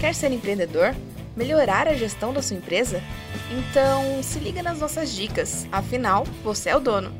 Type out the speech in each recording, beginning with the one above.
Quer ser empreendedor? Melhorar a gestão da sua empresa? Então se liga nas nossas dicas, afinal, você é o dono.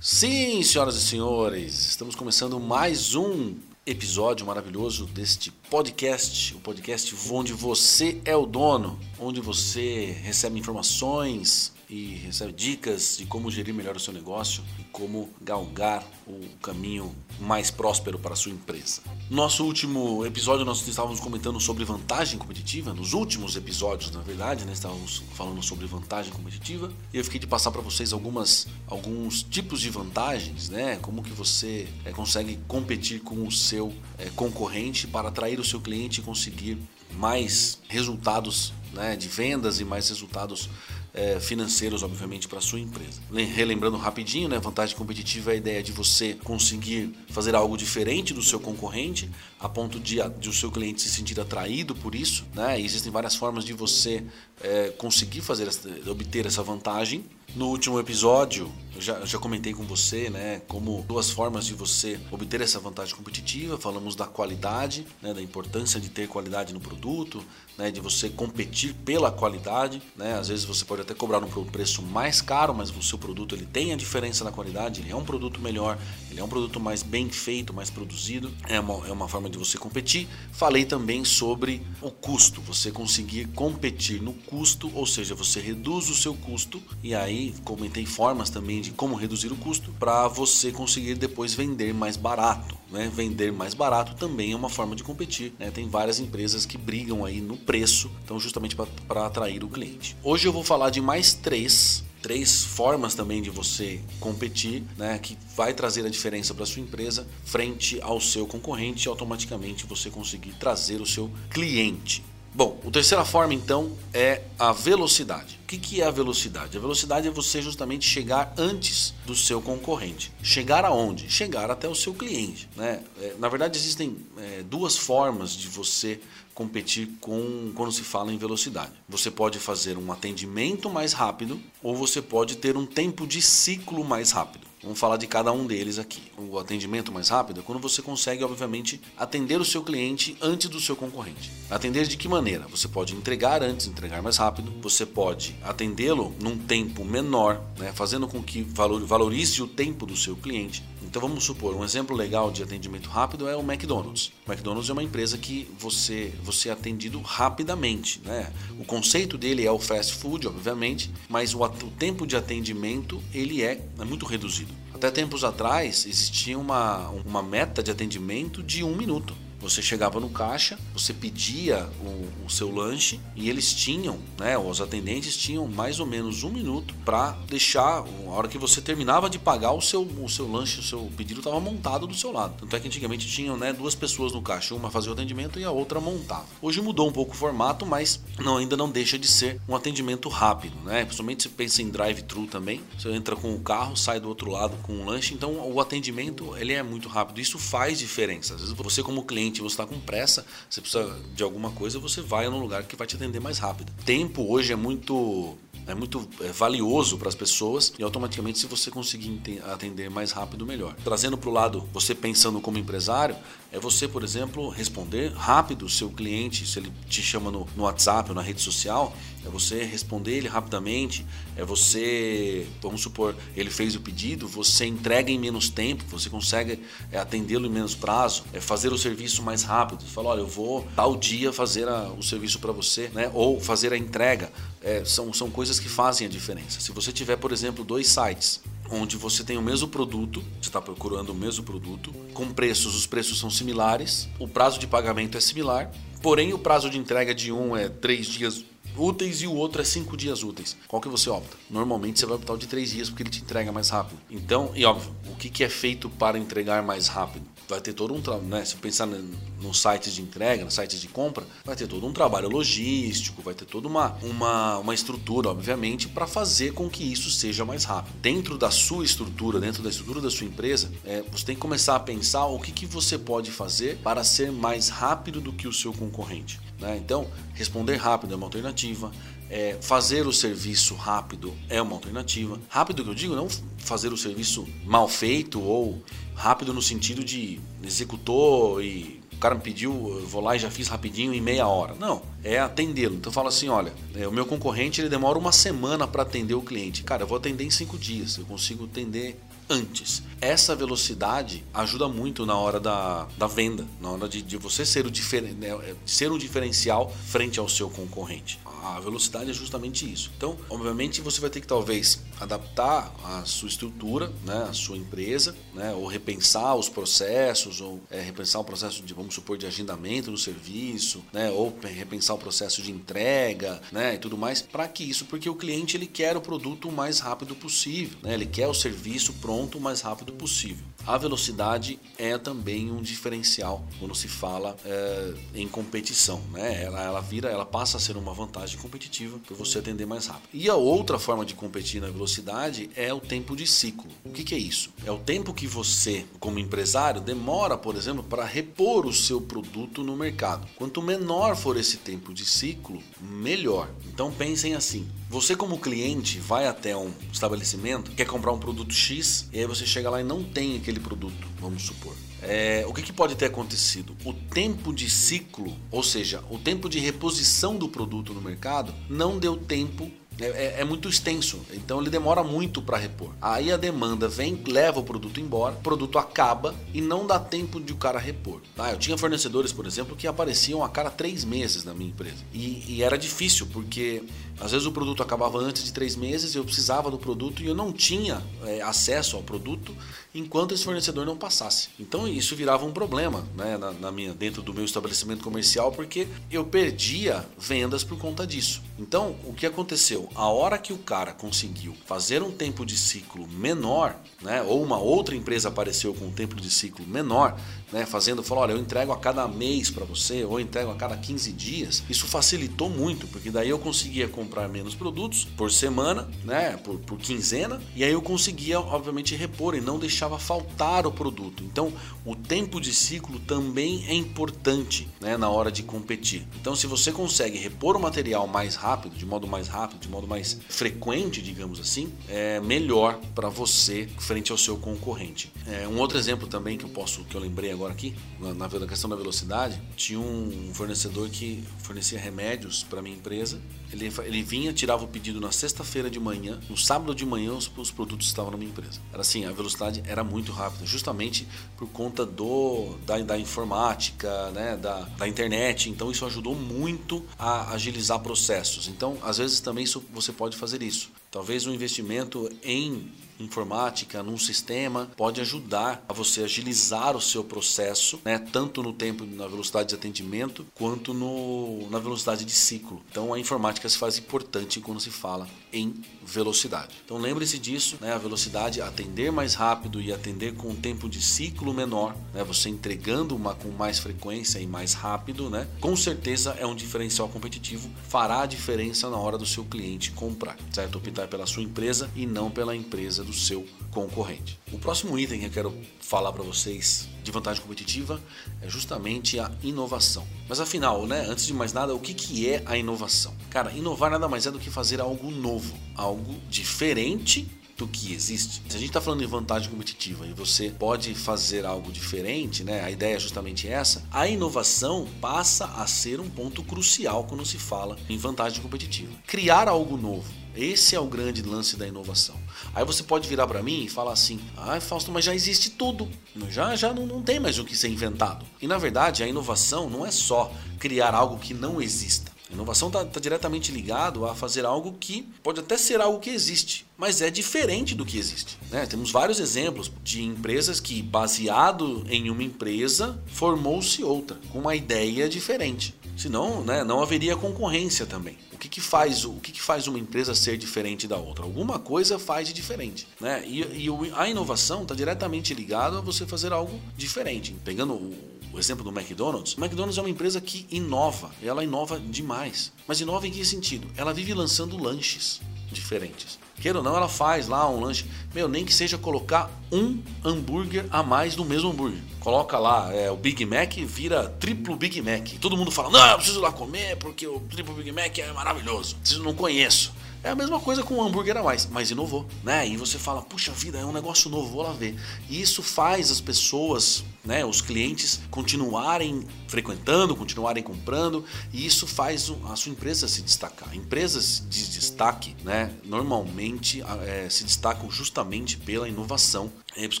Sim, senhoras e senhores, estamos começando mais um episódio maravilhoso deste podcast, o podcast onde você é o dono, onde você recebe informações, e recebe dicas de como gerir melhor o seu negócio e como galgar o caminho mais próspero para a sua empresa. Nosso último episódio nós estávamos comentando sobre vantagem competitiva, nos últimos episódios, na verdade, né, estávamos falando sobre vantagem competitiva e eu fiquei de passar para vocês algumas alguns tipos de vantagens, né, como que você é, consegue competir com o seu é, concorrente para atrair o seu cliente e conseguir mais resultados né, de vendas e mais resultados é, financeiros, obviamente, para sua empresa. Relembrando rapidinho, né, vantagem competitiva é a ideia de você conseguir fazer algo diferente do seu concorrente, a ponto de, de o seu cliente se sentir atraído por isso. Né? Existem várias formas de você é, conseguir fazer, obter essa vantagem. No último episódio, eu já, já comentei com você, né, como duas formas de você obter essa vantagem competitiva. Falamos da qualidade, né, da importância de ter qualidade no produto, né, de você competir pela qualidade. Né? Às vezes você pode até cobrar um preço mais caro, mas o seu produto ele tem a diferença na qualidade, ele é um produto melhor, ele é um produto mais bem feito, mais produzido. É uma, é uma forma de você competir. Falei também sobre o custo, você conseguir competir no custo, ou seja, você reduz o seu custo e aí comentei formas também de como reduzir o custo para você conseguir depois vender mais barato. Né? Vender mais barato também é uma forma de competir. Né? Tem várias empresas que brigam aí no preço, então justamente para atrair o cliente. Hoje eu vou falar de mais três três formas também de você competir, né, que vai trazer a diferença para sua empresa frente ao seu concorrente e automaticamente você conseguir trazer o seu cliente. Bom, a terceira forma então é a velocidade. O que é a velocidade? A velocidade é você justamente chegar antes do seu concorrente. Chegar aonde? Chegar até o seu cliente. Né? É, na verdade, existem é, duas formas de você competir com quando se fala em velocidade. Você pode fazer um atendimento mais rápido ou você pode ter um tempo de ciclo mais rápido. Vamos falar de cada um deles aqui. O atendimento mais rápido é quando você consegue, obviamente, atender o seu cliente antes do seu concorrente. Atender de que maneira? Você pode entregar antes, entregar mais rápido. Você pode atendê-lo num tempo menor, né, fazendo com que valorize o tempo do seu cliente. Então vamos supor, um exemplo legal de atendimento rápido é o McDonald's. O McDonald's é uma empresa que você, você é atendido rapidamente. Né? O conceito dele é o fast food, obviamente, mas o, o tempo de atendimento ele é, é muito reduzido. Até tempos atrás existia uma, uma meta de atendimento de um minuto. Você chegava no caixa, você pedia o, o, seu lanche e eles tinham, né, os atendentes tinham mais ou menos um minuto para deixar, a hora que você terminava de pagar o seu, o seu lanche, o seu pedido estava montado do seu lado. Tanto é que antigamente tinham né, duas pessoas no caixa, uma fazia o atendimento e a outra montava. Hoje mudou um pouco o formato, mas não, ainda não deixa de ser um atendimento rápido, né? Principalmente se pensa em drive-thru também. Você entra com o carro, sai do outro lado com o lanche, então o atendimento ele é muito rápido. Isso faz diferença. Às vezes você como cliente, você está com pressa, você precisa de alguma coisa, você vai num lugar que vai te atender mais rápido. Tempo hoje é muito é muito é, valioso para as pessoas e automaticamente se você conseguir atender mais rápido melhor. Trazendo para o lado, você pensando como empresário, é você, por exemplo, responder rápido o seu cliente, se ele te chama no, no WhatsApp ou na rede social, é você responder ele rapidamente, é você, vamos supor, ele fez o pedido, você entrega em menos tempo, você consegue é, atendê-lo em menos prazo, é fazer o serviço mais rápido. Você fala, olha, eu vou tal dia fazer a, o serviço para você, né? Ou fazer a entrega. É, são, são coisas que fazem a diferença. Se você tiver, por exemplo, dois sites, onde você tem o mesmo produto, você está procurando o mesmo produto, com preços, os preços são similares, o prazo de pagamento é similar, porém o prazo de entrega de um é três dias úteis e o outro é cinco dias úteis. Qual que você opta? Normalmente você vai optar o de três dias porque ele te entrega mais rápido. Então, e óbvio, o que, que é feito para entregar mais rápido? Vai ter todo um trabalho, né? Se pensar nos sites de entrega, nos sites de compra, vai ter todo um trabalho logístico, vai ter toda uma, uma, uma estrutura, obviamente, para fazer com que isso seja mais rápido. Dentro da sua estrutura, dentro da estrutura da sua empresa, é, você tem que começar a pensar o que, que você pode fazer para ser mais rápido do que o seu concorrente. Né? Então, responder rápido é uma alternativa. É, fazer o serviço rápido é uma alternativa. Rápido que eu digo, não fazer o serviço mal feito ou rápido no sentido de executou e cara me pediu, eu vou lá e já fiz rapidinho em meia hora. Não, é atendê-lo. Então eu falo assim, olha, é, o meu concorrente ele demora uma semana para atender o cliente. Cara, eu vou atender em cinco dias. Eu consigo atender antes. Essa velocidade ajuda muito na hora da, da venda, na hora de, de você ser o, diferen, né, ser um diferencial frente ao seu concorrente. A velocidade é justamente isso. Então, obviamente, você vai ter que talvez adaptar a sua estrutura, né, a sua empresa, né, ou repensar os processos, ou é, repensar o processo de, vamos supor, de agendamento do serviço, né, ou repensar o processo de entrega, né, e tudo mais, para que isso, porque o cliente ele quer o produto o mais rápido possível, né, ele quer o serviço pronto o mais rápido possível. A velocidade é também um diferencial quando se fala é, em competição, né? Ela, ela vira, ela passa a ser uma vantagem competitiva para você atender mais rápido. E a outra forma de competir na velocidade é o tempo de ciclo. O que, que é isso? É o tempo que você, como empresário, demora, por exemplo, para repor o seu produto no mercado. Quanto menor for esse tempo de ciclo, melhor. Então pensem assim: você, como cliente, vai até um estabelecimento, quer comprar um produto X, e aí você chega lá e não tem aquele produto, vamos supor. É, o que, que, pode ter acontecido? O tempo de ciclo, ou seja, o tempo de reposição do produto no mercado, não deu tempo é, é, é, muito extenso, então ele demora muito para repor. Aí a demanda vem, leva o produto embora, o produto acaba e não dá tempo de o cara repor. Ah, eu tinha fornecedores, por exemplo, que apareciam a cada três meses na minha empresa. E, e era difícil, porque às vezes o produto acabava antes de três meses, eu precisava do produto e eu não tinha é, acesso ao produto enquanto esse fornecedor não passasse. Então isso virava um problema né, na, na, minha, dentro do meu estabelecimento comercial, porque eu perdia vendas por conta disso. Então o que aconteceu? A hora que o cara conseguiu fazer um tempo de ciclo menor, né, ou uma outra empresa apareceu com um tempo de ciclo menor, né, fazendo, falou, olha, eu entrego a cada mês para você, ou entrego a cada 15 dias, isso facilitou muito, porque daí eu conseguia comprar menos produtos por semana, né, por, por quinzena, e aí eu conseguia, obviamente, repor e não deixava faltar o produto. Então, o tempo de ciclo também é importante né, na hora de competir. Então, se você consegue repor o material mais rápido, de modo mais rápido, de modo mais frequente, digamos assim, é melhor para você frente ao seu concorrente. É, um outro exemplo também que eu posso, que eu lembrei agora aqui, na, na questão da velocidade, tinha um fornecedor que fornecia remédios para minha empresa. Ele, ele vinha, tirava o pedido na sexta-feira de manhã, no sábado de manhã os, os, produtos estavam na minha empresa. Era assim, a velocidade era muito rápida, justamente por conta do da, da informática, né, da, da internet. Então isso ajudou muito a agilizar processos. Então, às vezes também isso, você pode fazer isso. Talvez um investimento em informática, num sistema, pode ajudar a você agilizar o seu processo, né, tanto no tempo, na velocidade de atendimento, quanto no, na velocidade de ciclo. Então a informática se faz importante quando se fala em velocidade. Então lembre-se disso, né, a velocidade, atender mais rápido e atender com um tempo de ciclo menor, né, você entregando uma com mais frequência e mais rápido, né, com certeza é um diferencial competitivo, fará a diferença na hora do seu cliente comprar, certo? Optar pela sua empresa e não pela empresa do seu concorrente. O próximo item que eu quero falar para vocês de vantagem competitiva é justamente a inovação. Mas afinal, né, antes de mais nada, o que, que é a inovação? Cara, inovar nada mais é do que fazer algo novo, algo diferente do que existe. Se a gente está falando em vantagem competitiva e você pode fazer algo diferente, né? A ideia é justamente essa. A inovação passa a ser um ponto crucial quando se fala em vantagem competitiva. Criar algo novo esse é o grande lance da inovação. Aí você pode virar para mim e falar assim: ah, Fausto, mas já existe tudo. Já, já não, não tem mais o que ser inventado. E na verdade, a inovação não é só criar algo que não exista. A inovação está tá diretamente ligado a fazer algo que pode até ser algo que existe, mas é diferente do que existe. Né? Temos vários exemplos de empresas que, baseado em uma empresa, formou-se outra, com uma ideia diferente. Senão, né, não haveria concorrência também que, que faz o que, que faz uma empresa ser diferente da outra? Alguma coisa faz de diferente, né? E, e a inovação está diretamente ligada a você fazer algo diferente. Pegando o, o exemplo do McDonald's, o McDonald's é uma empresa que inova, ela inova demais. Mas inova em que sentido? Ela vive lançando lanches diferentes. Queira ou não, ela faz lá um lanche. Meu, nem que seja colocar um hambúrguer a mais no mesmo hambúrguer. Coloca lá é, o Big Mac vira triplo Big Mac. Todo mundo fala, não, eu preciso lá comer porque o triplo Big Mac é maravilhoso. Preciso, não conheço. É a mesma coisa com um hambúrguer a mais, mas inovou, né? E você fala, puxa vida, é um negócio novo, vou lá ver. E isso faz as pessoas né, os clientes continuarem frequentando, continuarem comprando, e isso faz a sua empresa se destacar. Empresas de destaque, né, normalmente é, se destacam justamente pela inovação. É por isso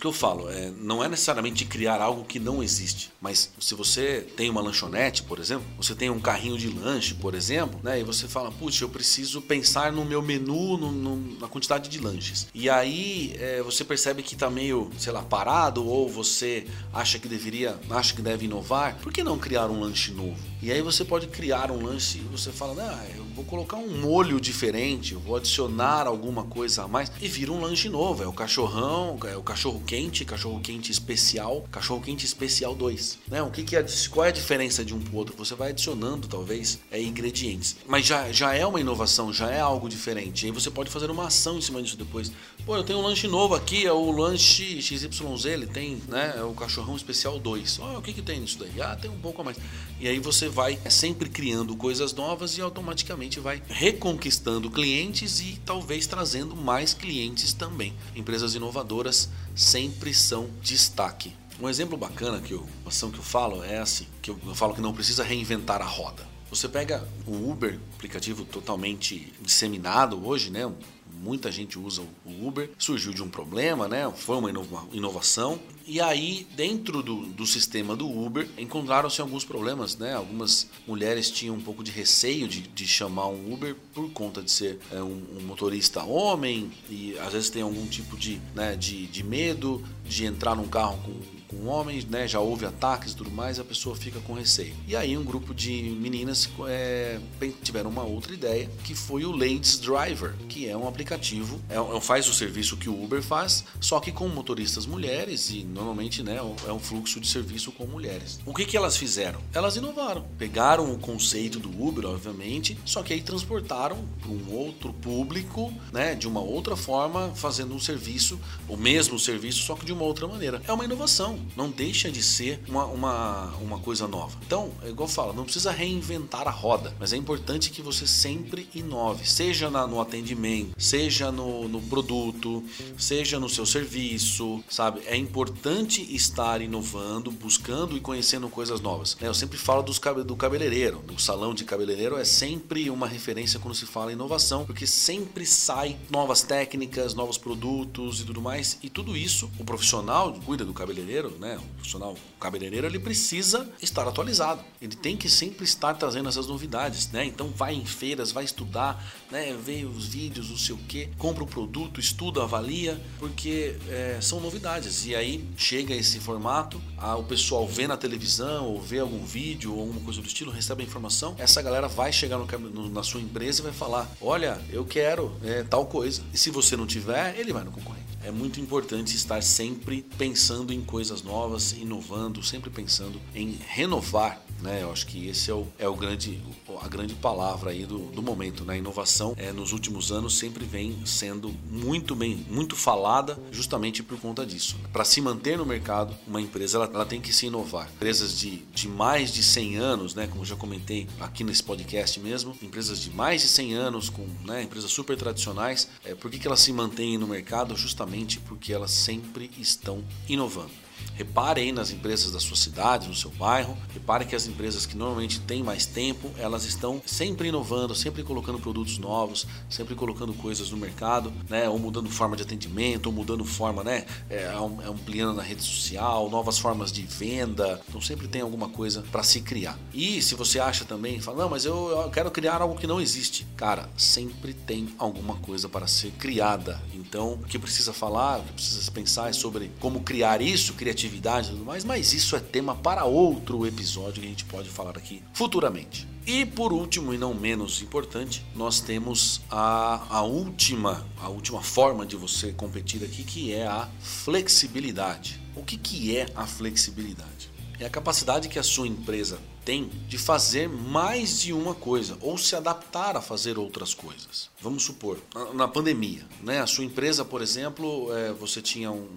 que eu falo, é, não é necessariamente criar algo que não existe, mas se você tem uma lanchonete, por exemplo, você tem um carrinho de lanche, por exemplo, né, e você fala, putz, eu preciso pensar no meu menu, no, no, na quantidade de lanches. E aí é, você percebe que está meio, sei lá, parado, ou você acha que deveria, acha que deve inovar, por que não criar um lanche novo? E aí você pode criar um lanche você fala, ah, eu vou colocar um molho diferente, eu vou adicionar alguma coisa a mais e vira um lanche novo. É o cachorrão, é o cachorro quente, cachorro quente especial, cachorro quente especial 2. Né? O que, que é, qual é a diferença de um para o outro? Você vai adicionando talvez é, ingredientes, mas já, já é uma inovação, já é algo diferente. E aí você pode fazer uma ação em cima disso depois. Pô, eu tenho um lanche novo aqui, é o lanche XYZ, ele tem, né, é o cachorrão especial 2. Oh, o que que tem nisso daí? Ah, tem um pouco a mais. E aí você vai sempre criando coisas novas e automaticamente vai reconquistando clientes e talvez trazendo mais clientes também. Empresas inovadoras sempre são destaque. Um exemplo bacana que eu, ação que eu falo é assim, que eu, eu falo que não precisa reinventar a roda. Você pega o Uber, aplicativo totalmente disseminado hoje, né? Muita gente usa o Uber, surgiu de um problema, né? Foi uma inovação. E aí, dentro do, do sistema do Uber, encontraram-se alguns problemas, né? Algumas mulheres tinham um pouco de receio de, de chamar um Uber por conta de ser é, um, um, motorista homem e às vezes tem algum tipo de, né, de, de medo de entrar num carro com com homens, né? Já houve ataques e tudo mais, a pessoa fica com receio. E aí um grupo de meninas é, tiveram uma outra ideia, que foi o Ladies Driver, que é um aplicativo, é, é, faz o serviço que o Uber faz, só que com motoristas mulheres e normalmente, né, é um fluxo de serviço com mulheres. O que que elas fizeram? Elas inovaram, pegaram o conceito do Uber, obviamente, só que aí transportaram para um outro público, né, de uma outra forma, fazendo um serviço, o mesmo serviço, só que de uma outra maneira. É uma inovação não deixa de ser uma, uma, uma coisa nova. Então, é igual eu falo, não precisa reinventar a roda, mas é importante que você sempre inove, seja na, no atendimento, seja no, no produto, seja no seu serviço, sabe? É importante estar inovando, buscando e conhecendo coisas novas. Né? Eu sempre falo dos, do cabeleireiro, o salão de cabeleireiro é sempre uma referência quando se fala em inovação, porque sempre sai novas técnicas, novos produtos e tudo mais, e tudo isso o profissional cuida do cabeleireiro né, o profissional cabeleireiro, ele precisa estar atualizado. Ele tem que sempre estar trazendo essas novidades, né? Então vai em feiras, vai estudar, né, vê os vídeos, não sei o que, compra o produto, estuda, avalia, porque é, são novidades. E aí chega esse formato, a, o pessoal vê na televisão ou vê algum vídeo ou alguma coisa do estilo, recebe a informação, essa galera vai chegar no, no, na sua empresa e vai falar: olha, eu quero é, tal coisa. E se você não tiver, ele vai no concorrente é muito importante estar sempre pensando em coisas novas, inovando, sempre pensando em renovar né? Eu acho que esse é o, é o grande, a grande palavra aí do, do momento. Né? A inovação é, nos últimos anos sempre vem sendo muito bem, muito falada justamente por conta disso. Para se manter no mercado, uma empresa ela, ela, tem que se inovar. Empresas de, de mais de 100 anos, né? como já comentei aqui nesse podcast mesmo, empresas de mais de 100 anos, com né? empresas super tradicionais, é, por que, que elas se mantêm no mercado? Justamente porque elas sempre estão inovando. Repare aí nas empresas da sua cidade, no seu bairro. Repare que as empresas que normalmente têm mais tempo, elas estão sempre inovando, sempre colocando produtos novos, sempre colocando coisas no mercado, né? Ou mudando forma de atendimento, ou mudando forma, né? É, ampliando na rede social, novas formas de venda. Então sempre tem alguma coisa para se criar. E se você acha também, fala, não, mas eu, eu quero criar algo que não existe. Cara, sempre tem alguma coisa para ser criada. Então, o que precisa falar, o que precisa pensar é sobre como criar isso, criatividade criatividade e tudo mais, mas isso é tema para outro episódio que a gente pode falar aqui futuramente. E por último e não menos importante, nós temos a, a última a última forma de você competir aqui, que é a flexibilidade. O que, que é a flexibilidade? É a capacidade que a sua empresa de fazer mais de uma coisa ou se adaptar a fazer outras coisas. Vamos supor, na pandemia, né? A sua empresa, por exemplo, é, você tinha um.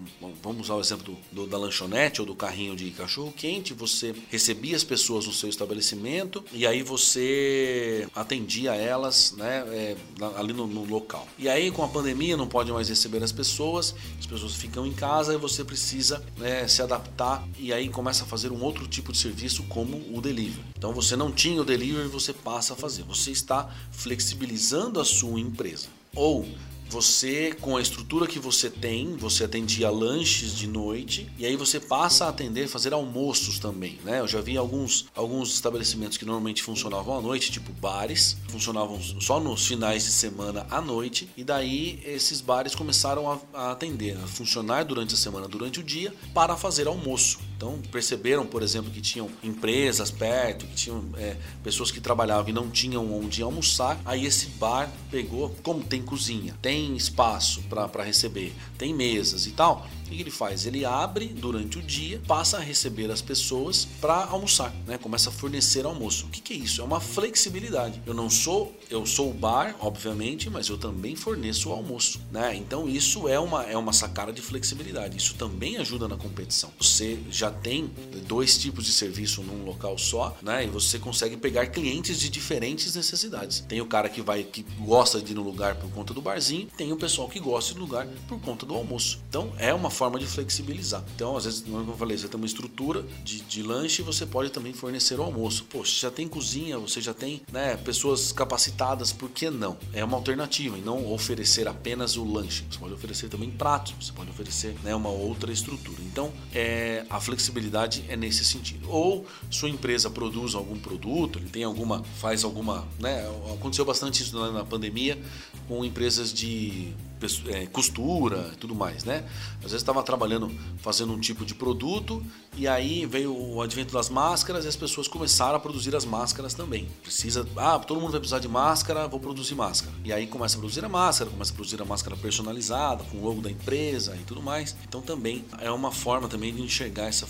Vamos usar o exemplo do, do, da lanchonete ou do carrinho de cachorro quente, você recebia as pessoas no seu estabelecimento e aí você atendia elas né, é, ali no, no local. E aí, com a pandemia, não pode mais receber as pessoas, as pessoas ficam em casa e você precisa né, se adaptar e aí começa a fazer um outro tipo de serviço como o delivery. Então você não tinha o delivery, você passa a fazer. Você está flexibilizando a sua empresa. Ou você, com a estrutura que você tem, você atendia lanches de noite e aí você passa a atender, fazer almoços também, né? Eu já vi alguns, alguns estabelecimentos que normalmente funcionavam à noite, tipo bares, funcionavam só nos finais de semana à noite e daí esses bares começaram a, a atender, a funcionar durante a semana, durante o dia, para fazer almoço. Então perceberam, por exemplo, que tinham empresas perto, que tinham é, pessoas que trabalhavam e não tinham onde almoçar. Aí esse bar pegou, como tem cozinha, tem espaço para receber, tem mesas e tal que ele faz? Ele abre durante o dia, passa a receber as pessoas para almoçar, né? Começa a fornecer almoço. O que, que é isso? É uma flexibilidade. Eu não sou, eu sou o bar, obviamente, mas eu também forneço o almoço, né? Então isso é uma, é uma sacada de flexibilidade. Isso também ajuda na competição. Você já tem dois tipos de serviço num local só, né? E você consegue pegar clientes de diferentes necessidades. Tem o cara que vai que gosta de ir no lugar por conta do barzinho, tem o pessoal que gosta de lugar por conta do almoço. Então é uma forma de flexibilizar. Então, às vezes, como eu falei, você tem uma estrutura de, de lanche e você pode também fornecer o almoço. Poxa, já tem cozinha, você já tem né, pessoas capacitadas, por que não? É uma alternativa e não oferecer apenas o lanche. Você pode oferecer também pratos, você pode oferecer né, uma outra estrutura. Então, é, a flexibilidade é nesse sentido. Ou sua empresa produz algum produto, ele tem alguma, faz alguma, né? Aconteceu bastante isso na pandemia com empresas de costura e tudo mais, né? Às vezes estava trabalhando, fazendo um tipo de produto e aí veio o advento das máscaras e as pessoas começaram a produzir as máscaras também. Precisa, ah, todo mundo vai precisar de máscara, vou produzir máscara. E aí começa a produzir a máscara, começa a produzir a máscara personalizada com o logo da empresa e tudo mais. Então também é uma forma também de enxergar essa,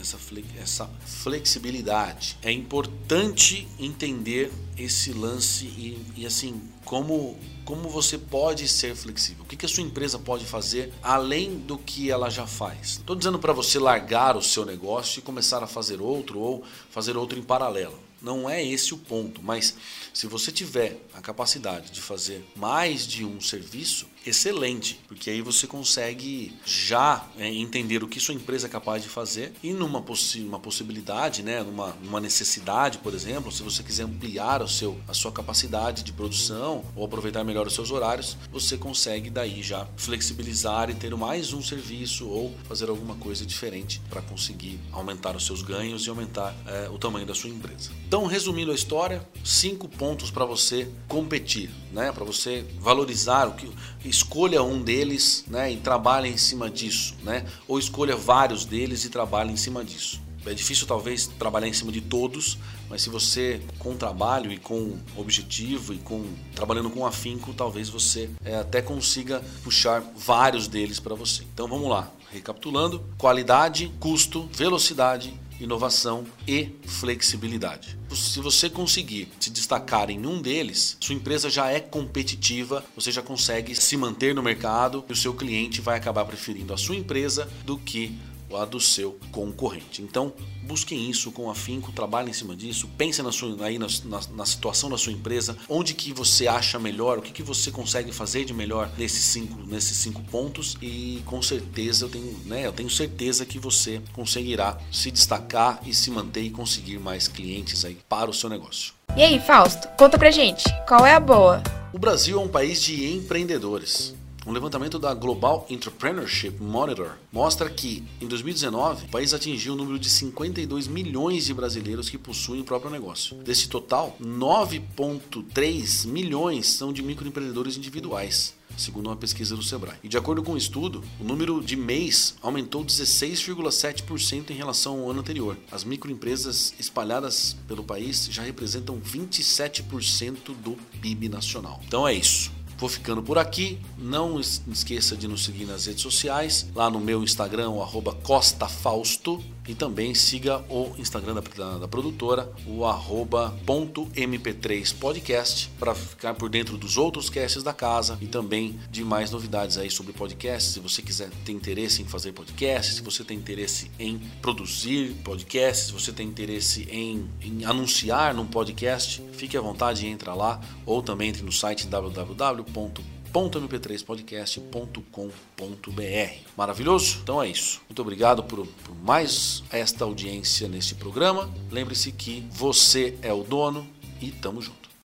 essa, essa flexibilidade. É importante entender esse lance e, e assim como como você pode ser flexível. O que, que a sua empresa pode fazer além do que ela já faz? Estou dizendo para você largar o seu negócio e começar a fazer outro ou fazer outro em paralelo. Não é esse o ponto, mas se você tiver a capacidade de fazer mais de um serviço, excelente, porque aí você consegue já é, entender o que sua empresa é capaz de fazer e numa possi uma possibilidade, né, numa, numa necessidade, por exemplo, se você quiser ampliar o seu, a sua capacidade de produção ou aproveitar melhor os seus horários, você consegue daí já flexibilizar e ter mais um serviço ou fazer alguma coisa diferente para conseguir aumentar os seus ganhos e aumentar é, o tamanho da sua empresa. Então, resumindo a história, cinco pontos para você competir, né, para você valorizar o que escolha um deles né, e trabalhe em cima disso, né? ou escolha vários deles e trabalhe em cima disso. É difícil talvez trabalhar em cima de todos, mas se você com trabalho e com objetivo e com trabalhando com afinco, talvez você é, até consiga puxar vários deles para você. Então vamos lá, recapitulando: qualidade, custo, velocidade, inovação e flexibilidade. Se você conseguir se destacar em um deles, sua empresa já é competitiva, você já consegue se manter no mercado e o seu cliente vai acabar preferindo a sua empresa do que a do seu concorrente. Então, busquem isso com afinco, trabalhem em cima disso, pensem na, sua, aí na, na, na, situação da sua empresa, onde que você acha melhor, o que, que você consegue fazer de melhor nesses cinco, nesses cinco pontos e com certeza eu tenho, né, eu tenho certeza que você conseguirá se destacar e se manter e conseguir mais clientes aí para o seu negócio. E aí, Fausto, conta pra gente, qual é a boa? O Brasil é um país de empreendedores. Um levantamento da Global Entrepreneurship Monitor mostra que, em 2019, o país atingiu o número de 52 milhões de brasileiros que possuem o próprio negócio. Desse total, 9,3 milhões são de microempreendedores individuais segundo uma pesquisa do Sebrae. E de acordo com o um estudo, o número de MEIs aumentou 16,7% em relação ao ano anterior. As microempresas espalhadas pelo país já representam 27% do PIB nacional. Então é isso. Vou ficando por aqui. Não esqueça de nos seguir nas redes sociais. Lá no meu Instagram, o Costa Fausto E também siga o Instagram da, da, da produtora, o arroba .mp3podcast, para ficar por dentro dos outros casts da casa e também de mais novidades aí sobre podcasts. Se você quiser ter interesse em fazer podcasts, se você tem interesse em produzir podcasts, se você tem interesse em, em anunciar num podcast, fique à vontade e entra lá ou também entre no site www www.mp3podcast.com.br. Maravilhoso? Então é isso. Muito obrigado por, por mais esta audiência neste programa. Lembre-se que você é o dono e tamo junto.